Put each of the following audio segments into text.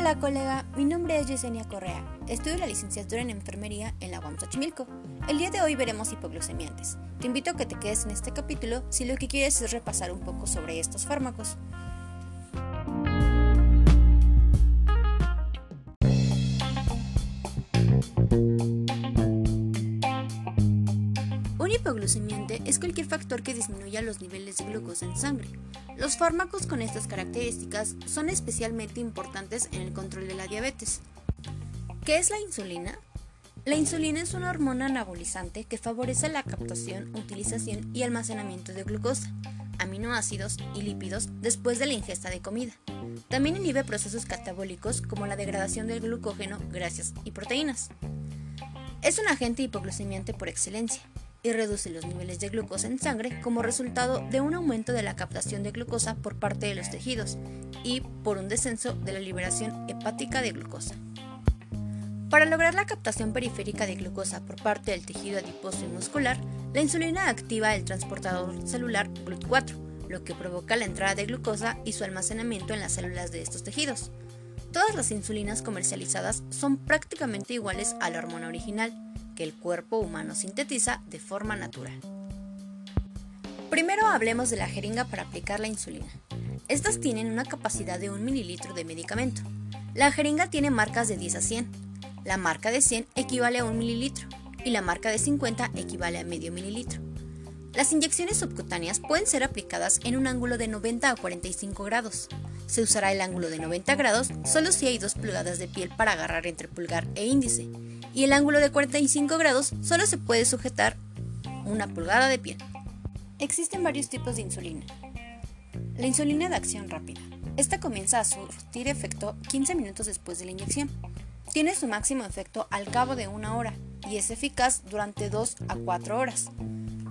Hola colega, mi nombre es Yesenia Correa. Estudio la licenciatura en enfermería en la UAM Xochimilco. El día de hoy veremos hipoglucemiantes. Te invito a que te quedes en este capítulo si lo que quieres es repasar un poco sobre estos fármacos. Hipoglucemiante es cualquier factor que disminuya los niveles de glucosa en sangre. Los fármacos con estas características son especialmente importantes en el control de la diabetes. ¿Qué es la insulina? La insulina es una hormona anabolizante que favorece la captación, utilización y almacenamiento de glucosa, aminoácidos y lípidos después de la ingesta de comida. También inhibe procesos catabólicos como la degradación del glucógeno, grasas y proteínas. Es un agente hipoglucemiante por excelencia y reduce los niveles de glucosa en sangre como resultado de un aumento de la captación de glucosa por parte de los tejidos y por un descenso de la liberación hepática de glucosa. Para lograr la captación periférica de glucosa por parte del tejido adiposo y muscular, la insulina activa el transportador celular GLUT4, lo que provoca la entrada de glucosa y su almacenamiento en las células de estos tejidos. Todas las insulinas comercializadas son prácticamente iguales a la hormona original, el cuerpo humano sintetiza de forma natural. Primero hablemos de la jeringa para aplicar la insulina. Estas tienen una capacidad de 1 mililitro de medicamento. La jeringa tiene marcas de 10 a 100, la marca de 100 equivale a 1 mililitro y la marca de 50 equivale a medio mililitro. Las inyecciones subcutáneas pueden ser aplicadas en un ángulo de 90 a 45 grados. Se usará el ángulo de 90 grados solo si hay 2 pulgadas de piel para agarrar entre pulgar e índice, y el ángulo de 45 grados solo se puede sujetar una pulgada de piel. Existen varios tipos de insulina. La insulina de acción rápida. Esta comienza a surtir efecto 15 minutos después de la inyección. Tiene su máximo efecto al cabo de una hora y es eficaz durante 2 a 4 horas.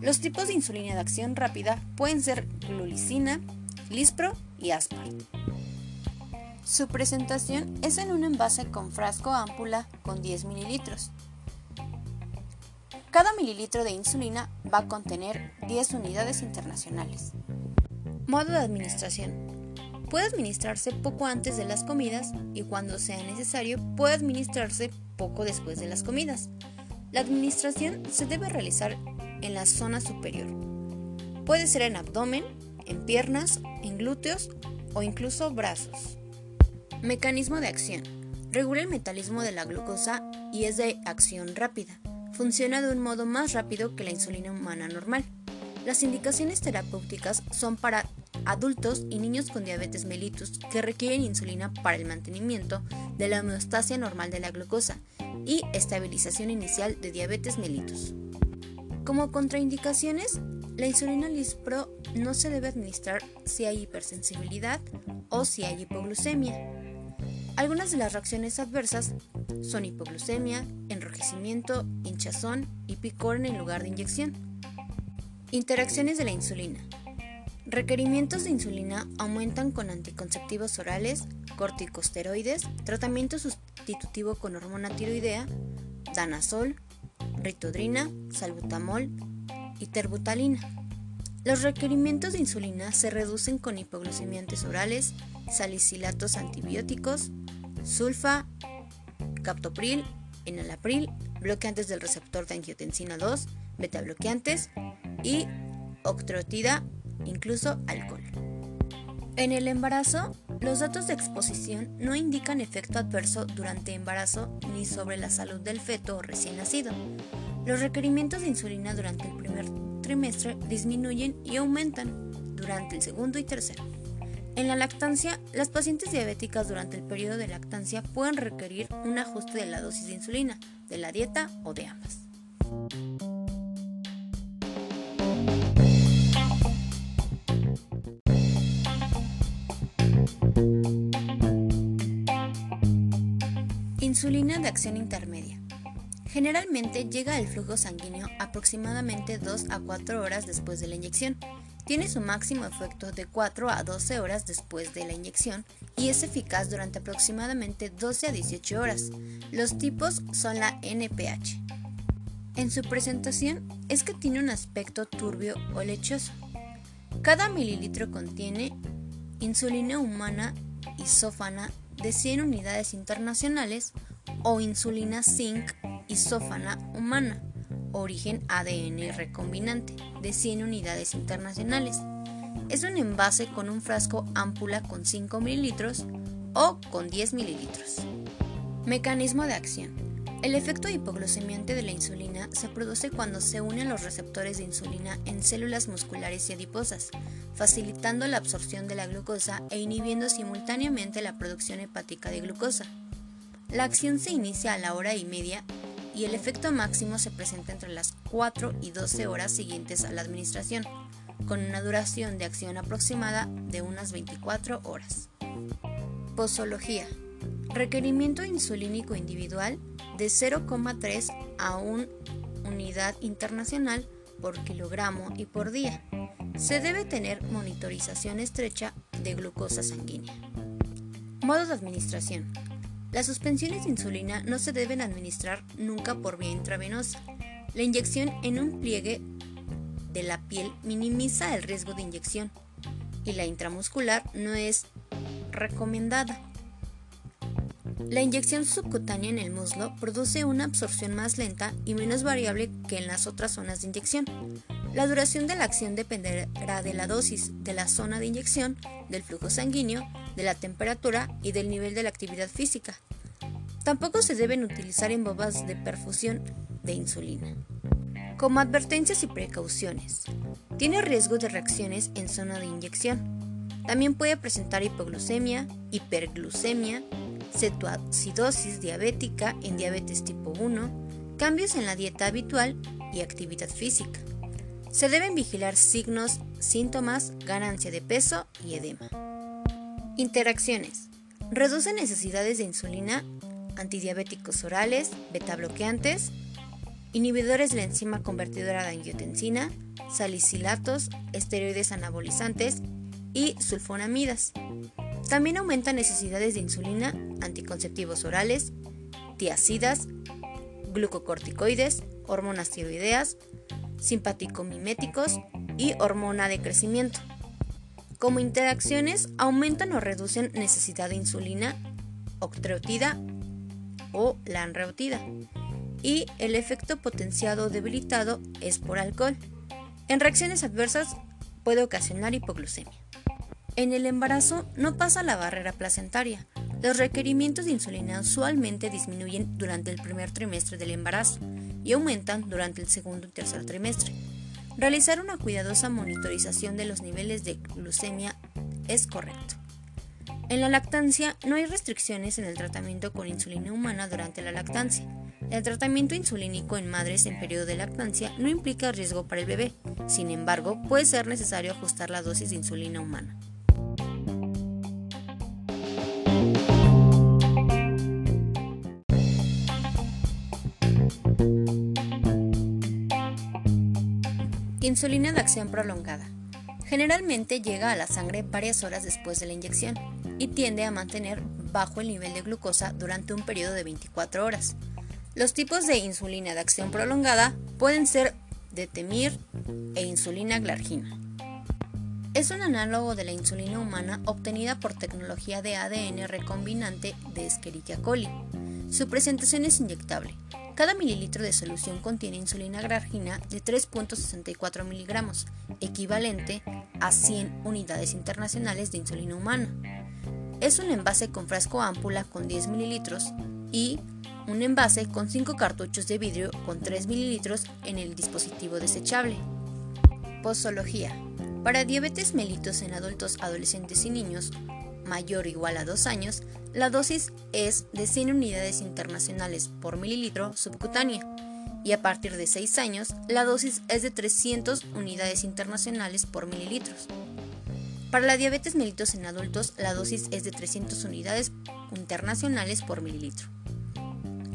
Los tipos de insulina de acción rápida pueden ser glulicina, lispro y aspart. Su presentación es en un envase con frasco ámpula con 10 mililitros. Cada mililitro de insulina va a contener 10 unidades internacionales. Modo de administración. Puede administrarse poco antes de las comidas y cuando sea necesario puede administrarse poco después de las comidas. La administración se debe realizar en la zona superior. Puede ser en abdomen, en piernas, en glúteos o incluso brazos. Mecanismo de acción. Regula el metabolismo de la glucosa y es de acción rápida. Funciona de un modo más rápido que la insulina humana normal. Las indicaciones terapéuticas son para adultos y niños con diabetes mellitus que requieren insulina para el mantenimiento de la homeostasia normal de la glucosa y estabilización inicial de diabetes mellitus. Como contraindicaciones, la insulina Lispro no se debe administrar si hay hipersensibilidad o si hay hipoglucemia. Algunas de las reacciones adversas son hipoglucemia, enrojecimiento, hinchazón y picor en el lugar de inyección. Interacciones de la insulina. Requerimientos de insulina aumentan con anticonceptivos orales, corticosteroides, tratamiento sustitutivo con hormona tiroidea, danazol, ritodrina, salbutamol y terbutalina. Los requerimientos de insulina se reducen con hipoglucemiantes orales, salicilatos antibióticos, sulfa, captopril, enalapril, bloqueantes del receptor de angiotensina 2, betabloqueantes y octrotida incluso alcohol. En el embarazo, los datos de exposición no indican efecto adverso durante embarazo ni sobre la salud del feto o recién nacido. Los requerimientos de insulina durante el primer trimestre disminuyen y aumentan durante el segundo y tercero. En la lactancia, las pacientes diabéticas durante el periodo de lactancia pueden requerir un ajuste de la dosis de insulina, de la dieta o de ambas. Insulina de acción intermedia. Generalmente llega al flujo sanguíneo aproximadamente 2 a 4 horas después de la inyección. Tiene su máximo efecto de 4 a 12 horas después de la inyección y es eficaz durante aproximadamente 12 a 18 horas. Los tipos son la NPH. En su presentación es que tiene un aspecto turbio o lechoso. Cada mililitro contiene insulina humana isófana de 100 unidades internacionales o insulina zinc isófana humana, origen ADN recombinante, de 100 unidades internacionales. Es un envase con un frasco ámpula con 5 mililitros o con 10 mililitros. Mecanismo de acción. El efecto hipoglucemiante de la insulina se produce cuando se unen los receptores de insulina en células musculares y adiposas, facilitando la absorción de la glucosa e inhibiendo simultáneamente la producción hepática de glucosa. La acción se inicia a la hora y media y el efecto máximo se presenta entre las 4 y 12 horas siguientes a la administración, con una duración de acción aproximada de unas 24 horas. Posología. Requerimiento insulínico individual de 0,3 a 1 unidad internacional por kilogramo y por día. Se debe tener monitorización estrecha de glucosa sanguínea. Modo de administración. Las suspensiones de insulina no se deben administrar nunca por vía intravenosa. La inyección en un pliegue de la piel minimiza el riesgo de inyección y la intramuscular no es recomendada. La inyección subcutánea en el muslo produce una absorción más lenta y menos variable que en las otras zonas de inyección. La duración de la acción dependerá de la dosis, de la zona de inyección, del flujo sanguíneo, de la temperatura y del nivel de la actividad física. Tampoco se deben utilizar en bombas de perfusión de insulina. Como advertencias y precauciones, tiene riesgo de reacciones en zona de inyección. También puede presentar hipoglucemia, hiperglucemia, cetoacidosis diabética en diabetes tipo 1, cambios en la dieta habitual y actividad física. Se deben vigilar signos, síntomas, ganancia de peso y edema. Interacciones. Reduce necesidades de insulina, antidiabéticos orales, beta bloqueantes, inhibidores de la enzima convertidora de angiotensina, salicilatos, esteroides anabolizantes y sulfonamidas. También aumenta necesidades de insulina, anticonceptivos orales, tiacidas, glucocorticoides, hormonas tiroideas, simpaticomiméticos y hormona de crecimiento. Como interacciones, aumentan o reducen necesidad de insulina, octreotida o lanreotida, y el efecto potenciado o debilitado es por alcohol. En reacciones adversas puede ocasionar hipoglucemia. En el embarazo no pasa la barrera placentaria. Los requerimientos de insulina usualmente disminuyen durante el primer trimestre del embarazo y aumentan durante el segundo y tercer trimestre. Realizar una cuidadosa monitorización de los niveles de glucemia es correcto. En la lactancia no hay restricciones en el tratamiento con insulina humana durante la lactancia. El tratamiento insulínico en madres en periodo de lactancia no implica riesgo para el bebé, sin embargo puede ser necesario ajustar la dosis de insulina humana. Insulina de acción prolongada. Generalmente llega a la sangre varias horas después de la inyección y tiende a mantener bajo el nivel de glucosa durante un periodo de 24 horas. Los tipos de insulina de acción prolongada pueden ser Detemir e insulina glargina. Es un análogo de la insulina humana obtenida por tecnología de ADN recombinante de Escherichia coli. Su presentación es inyectable cada mililitro de solución contiene insulina glargina de 3.64 miligramos, equivalente a 100 unidades internacionales de insulina humana. Es un envase con frasco ámpula con 10 mililitros y un envase con 5 cartuchos de vidrio con 3 mililitros en el dispositivo desechable. Posología. Para diabetes mellitus en adultos, adolescentes y niños, mayor o igual a 2 años, la dosis es de 100 unidades internacionales por mililitro subcutánea y a partir de 6 años la dosis es de 300 unidades internacionales por mililitros. Para la diabetes mellitus en adultos la dosis es de 300 unidades internacionales por mililitro.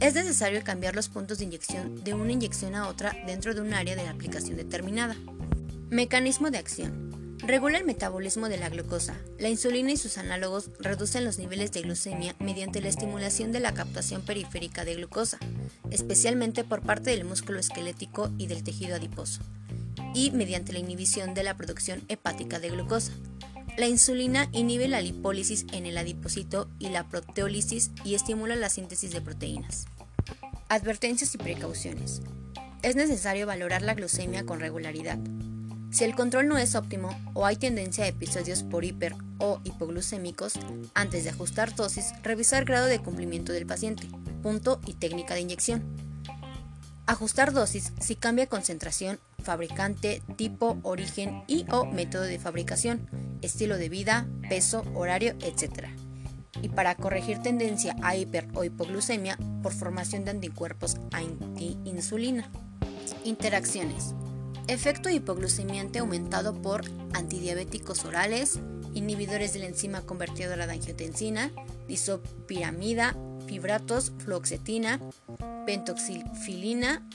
Es necesario cambiar los puntos de inyección de una inyección a otra dentro de un área de aplicación determinada. Mecanismo de acción. Regula el metabolismo de la glucosa. La insulina y sus análogos reducen los niveles de glucemia mediante la estimulación de la captación periférica de glucosa, especialmente por parte del músculo esquelético y del tejido adiposo, y mediante la inhibición de la producción hepática de glucosa. La insulina inhibe la lipólisis en el adipocito y la proteólisis y estimula la síntesis de proteínas. Advertencias y precauciones. Es necesario valorar la glucemia con regularidad. Si el control no es óptimo o hay tendencia a episodios por hiper o hipoglucémicos, antes de ajustar dosis, revisar grado de cumplimiento del paciente, punto y técnica de inyección. Ajustar dosis si cambia concentración, fabricante, tipo, origen y o método de fabricación, estilo de vida, peso, horario, etc. Y para corregir tendencia a hiper o hipoglucemia por formación de anticuerpos anti-insulina. Interacciones. Efecto hipoglucemiante aumentado por antidiabéticos orales, inhibidores de la enzima convertidora de angiotensina, disopiramida, fibratos, fluoxetina, pentoxifilina,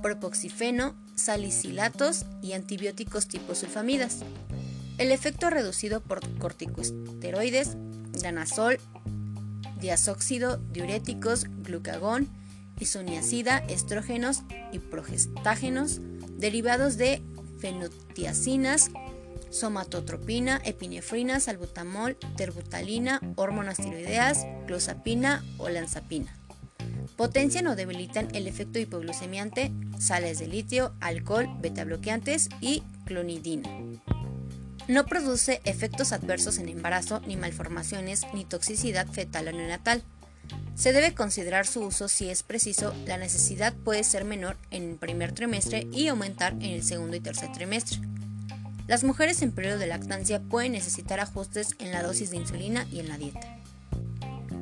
propoxifeno, salicilatos y antibióticos tipo sulfamidas. El efecto reducido por corticosteroides, danazol, diazóxido, diuréticos, glucagón, isoniazida, estrógenos y progestágenos, derivados de fenotiacinas, somatotropina, epinefrina, salbutamol, terbutalina, hormonas tiroideas, clozapina o lanzapina. Potencian o debilitan el efecto hipoglucemiante, sales de litio, alcohol, betabloqueantes y clonidina. No produce efectos adversos en embarazo, ni malformaciones, ni toxicidad fetal o neonatal. Se debe considerar su uso si es preciso, la necesidad puede ser menor en el primer trimestre y aumentar en el segundo y tercer trimestre. Las mujeres en periodo de lactancia pueden necesitar ajustes en la dosis de insulina y en la dieta.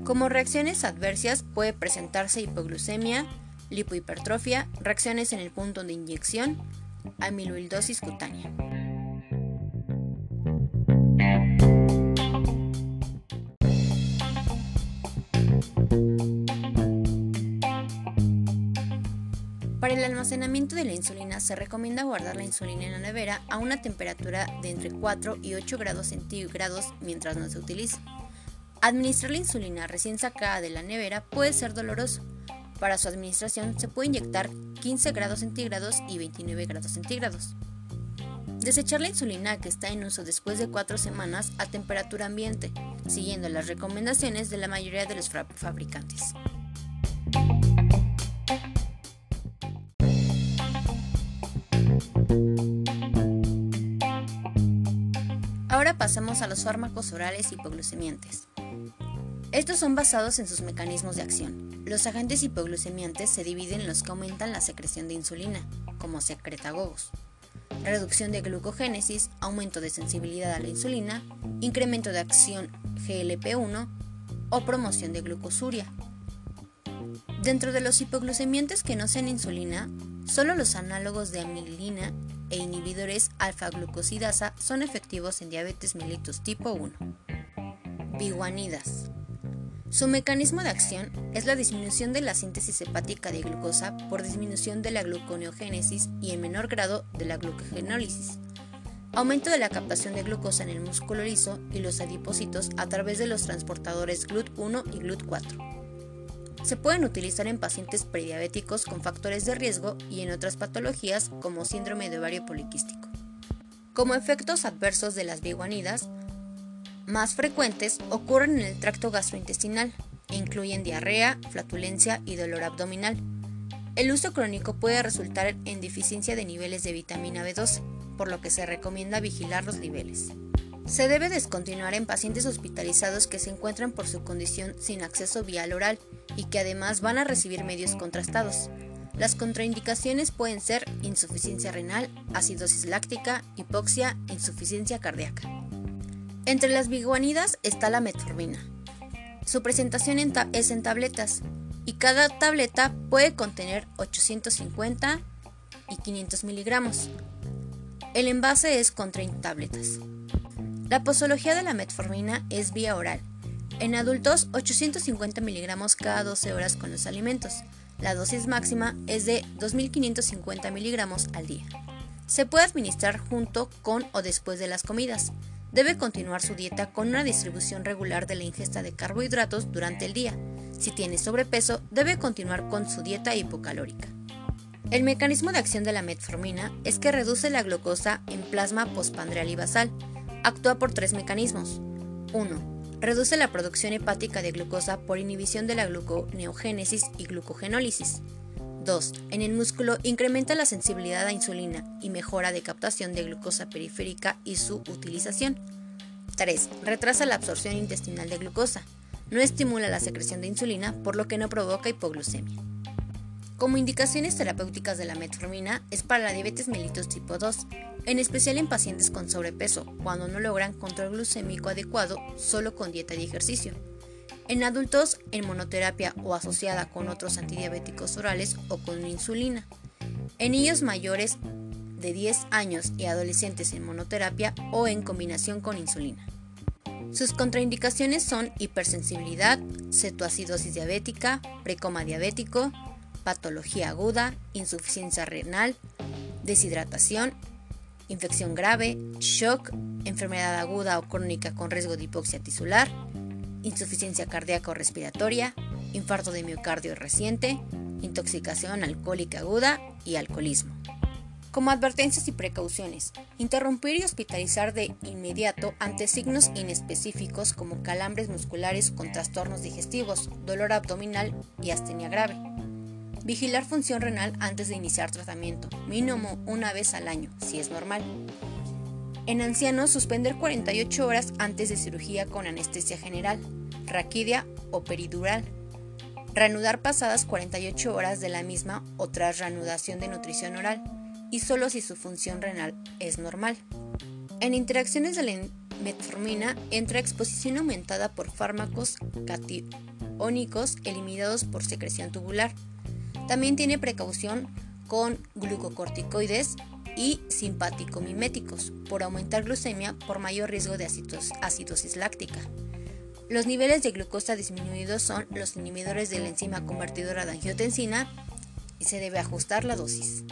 Como reacciones adversas puede presentarse hipoglucemia, lipohipertrofia, reacciones en el punto de inyección, amiloidosis cutánea. Almacenamiento de la insulina se recomienda guardar la insulina en la nevera a una temperatura de entre 4 y 8 grados centígrados mientras no se utilice. Administrar la insulina recién sacada de la nevera puede ser doloroso. Para su administración se puede inyectar 15 grados centígrados y 29 grados centígrados. Desechar la insulina que está en uso después de 4 semanas a temperatura ambiente, siguiendo las recomendaciones de la mayoría de los fabricantes. Ahora pasamos a los fármacos orales hipoglucemiantes. Estos son basados en sus mecanismos de acción. Los agentes hipoglucemiantes se dividen en los que aumentan la secreción de insulina, como secretagogos, reducción de glucogénesis, aumento de sensibilidad a la insulina, incremento de acción GLP-1 o promoción de glucosuria. Dentro de los hipoglucemiantes que no sean insulina, solo los análogos de amilina e inhibidores alfa-glucosidasa son efectivos en diabetes mellitus tipo 1. Biguanidas. Su mecanismo de acción es la disminución de la síntesis hepática de glucosa por disminución de la gluconeogénesis y en menor grado de la glucogenólisis. Aumento de la captación de glucosa en el músculo liso y los adipocitos a través de los transportadores GLUT1 y GLUT4. Se pueden utilizar en pacientes prediabéticos con factores de riesgo y en otras patologías como síndrome de ovario poliquístico. Como efectos adversos de las biguanidas, más frecuentes ocurren en el tracto gastrointestinal e incluyen diarrea, flatulencia y dolor abdominal. El uso crónico puede resultar en deficiencia de niveles de vitamina B12, por lo que se recomienda vigilar los niveles. Se debe descontinuar en pacientes hospitalizados que se encuentran por su condición sin acceso vial oral y que además van a recibir medios contrastados. Las contraindicaciones pueden ser insuficiencia renal, acidosis láctica, hipoxia, insuficiencia cardíaca. Entre las biguanidas está la metformina. Su presentación es en tabletas y cada tableta puede contener 850 y 500 miligramos. El envase es con 30 tabletas. La posología de la metformina es vía oral. En adultos, 850 miligramos cada 12 horas con los alimentos. La dosis máxima es de 2.550 miligramos al día. Se puede administrar junto con o después de las comidas. Debe continuar su dieta con una distribución regular de la ingesta de carbohidratos durante el día. Si tiene sobrepeso, debe continuar con su dieta hipocalórica. El mecanismo de acción de la metformina es que reduce la glucosa en plasma postpandreal y basal, Actúa por tres mecanismos. 1. Reduce la producción hepática de glucosa por inhibición de la gluconeogénesis y glucogenólisis. 2. En el músculo incrementa la sensibilidad a insulina y mejora de captación de glucosa periférica y su utilización. 3. Retrasa la absorción intestinal de glucosa. No estimula la secreción de insulina, por lo que no provoca hipoglucemia. Como indicaciones terapéuticas de la metformina es para la diabetes mellitus tipo 2, en especial en pacientes con sobrepeso, cuando no logran control glucémico adecuado solo con dieta y ejercicio. En adultos en monoterapia o asociada con otros antidiabéticos orales o con insulina. En niños mayores de 10 años y adolescentes en monoterapia o en combinación con insulina. Sus contraindicaciones son hipersensibilidad, cetoacidosis diabética, precoma diabético, patología aguda, insuficiencia renal, deshidratación, infección grave, shock, enfermedad aguda o crónica con riesgo de hipoxia tisular, insuficiencia cardíaca o respiratoria, infarto de miocardio reciente, intoxicación alcohólica aguda y alcoholismo. Como advertencias y precauciones, interrumpir y hospitalizar de inmediato ante signos inespecíficos como calambres musculares con trastornos digestivos, dolor abdominal y astenia grave. Vigilar función renal antes de iniciar tratamiento, mínimo una vez al año, si es normal. En ancianos, suspender 48 horas antes de cirugía con anestesia general, raquidia o peridural. Reanudar pasadas 48 horas de la misma o tras reanudación de nutrición oral, y solo si su función renal es normal. En interacciones de la metformina entra exposición aumentada por fármacos catiónicos eliminados por secreción tubular también tiene precaución con glucocorticoides y simpático-miméticos por aumentar glucemia por mayor riesgo de acidosis láctica. Los niveles de glucosa disminuidos son los inhibidores de la enzima convertidora de angiotensina y se debe ajustar la dosis.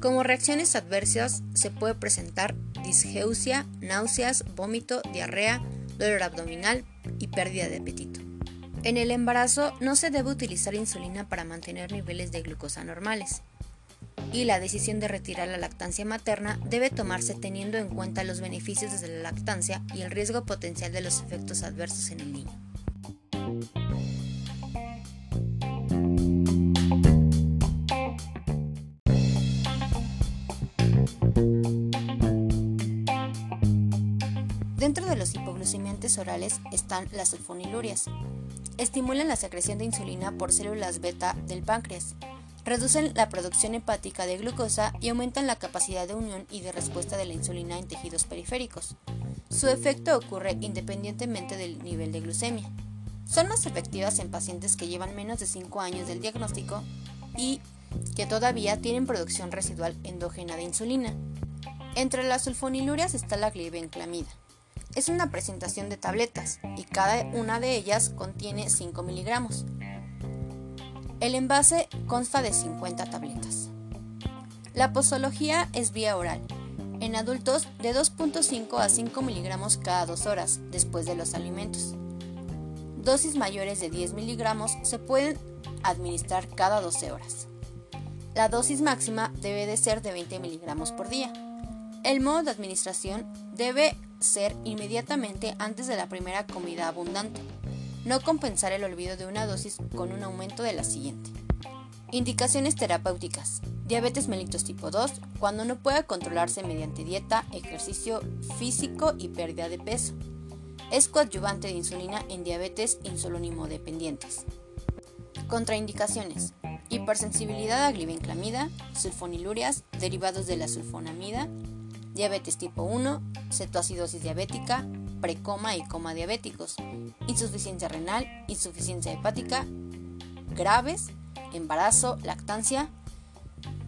Como reacciones adversas se puede presentar disgeusia, náuseas, vómito, diarrea, dolor abdominal y pérdida de apetito. En el embarazo no se debe utilizar insulina para mantener niveles de glucosa normales y la decisión de retirar la lactancia materna debe tomarse teniendo en cuenta los beneficios de la lactancia y el riesgo potencial de los efectos adversos en el niño. Están las sulfonilurias, estimulan la secreción de insulina por células beta del páncreas, reducen la producción hepática de glucosa y aumentan la capacidad de unión y de respuesta de la insulina en tejidos periféricos. Su efecto ocurre independientemente del nivel de glucemia. Son más efectivas en pacientes que llevan menos de 5 años del diagnóstico y que todavía tienen producción residual endógena de insulina. Entre las sulfonilurias está la glibenclamida, es una presentación de tabletas y cada una de ellas contiene 5 miligramos. El envase consta de 50 tabletas. La posología es vía oral. En adultos de 2.5 a 5 miligramos cada 2 horas después de los alimentos. Dosis mayores de 10 miligramos se pueden administrar cada 12 horas. La dosis máxima debe de ser de 20 miligramos por día. El modo de administración debe ser inmediatamente antes de la primera comida abundante. No compensar el olvido de una dosis con un aumento de la siguiente. Indicaciones terapéuticas. Diabetes mellitus tipo 2, cuando no pueda controlarse mediante dieta, ejercicio físico y pérdida de peso. Es coadyuvante de insulina en diabetes insulónimo dependientes. Contraindicaciones. Hipersensibilidad a glibenclamida, sulfonilurias, derivados de la sulfonamida, diabetes tipo 1, cetoacidosis diabética, precoma y coma diabéticos, insuficiencia renal, insuficiencia hepática, graves, embarazo, lactancia,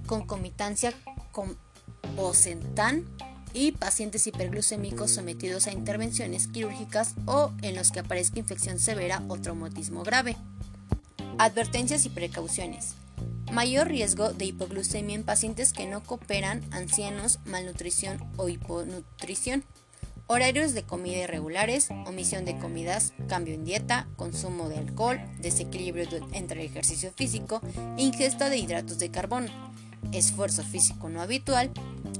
concomitancia con Bosentan y pacientes hiperglucémicos sometidos a intervenciones quirúrgicas o en los que aparezca infección severa o traumatismo grave. Advertencias y precauciones. Mayor riesgo de hipoglucemia en pacientes que no cooperan, ancianos, malnutrición o hiponutrición. Horarios de comida irregulares, omisión de comidas, cambio en dieta, consumo de alcohol, desequilibrio entre el ejercicio físico e ingesta de hidratos de carbono. esfuerzo físico no habitual,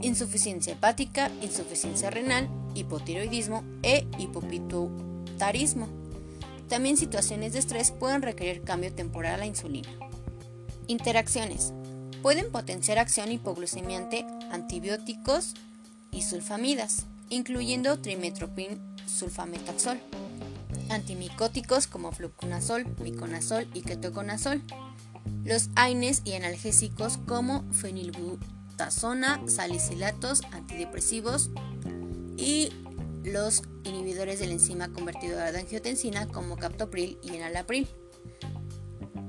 insuficiencia hepática, insuficiencia renal, hipotiroidismo e hipopituitarismo. También situaciones de estrés pueden requerir cambio temporal a la insulina. Interacciones. Pueden potenciar acción hipoglucemiante antibióticos y sulfamidas, incluyendo trimetoprim sulfametaxol, antimicóticos como fluconazol, miconazol y ketoconazol, los AINES y analgésicos como fenilbutazona, salicilatos, antidepresivos y los inhibidores de la enzima convertidora de angiotensina como captopril y enalapril.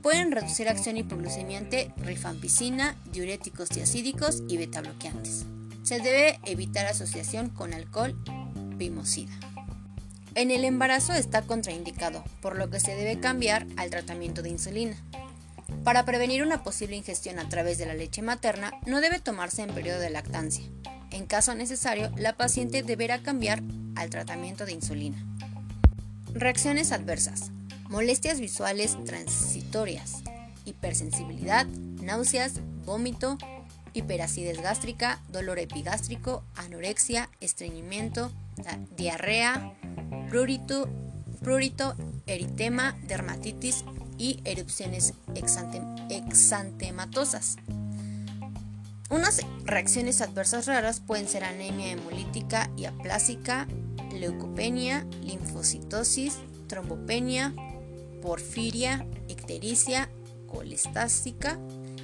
Pueden reducir acción hipoglucemiante, rifampicina, diuréticos diacídicos y betabloqueantes. Se debe evitar asociación con alcohol, pimosida. En el embarazo está contraindicado, por lo que se debe cambiar al tratamiento de insulina. Para prevenir una posible ingestión a través de la leche materna, no debe tomarse en periodo de lactancia. En caso necesario, la paciente deberá cambiar al tratamiento de insulina. Reacciones adversas. Molestias visuales transitorias. Hipersensibilidad, náuseas, vómito, hiperacidez gástrica, dolor epigástrico, anorexia, estreñimiento, diarrea, prurito, prurito, eritema, dermatitis, y erupciones exantematosas. Unas reacciones adversas raras pueden ser anemia hemolítica y aplásica, leucopenia, linfocitosis, trombopenia, porfiria, ictericia, colestásica,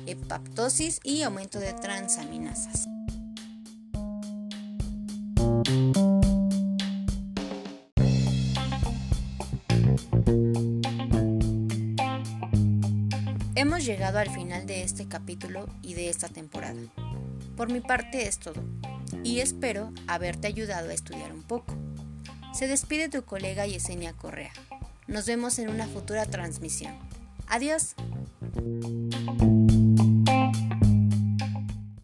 hepaptosis y aumento de transaminasas. Hemos llegado al final de este capítulo y de esta temporada. Por mi parte es todo, y espero haberte ayudado a estudiar un poco. Se despide tu colega Yesenia Correa. Nos vemos en una futura transmisión. Adiós.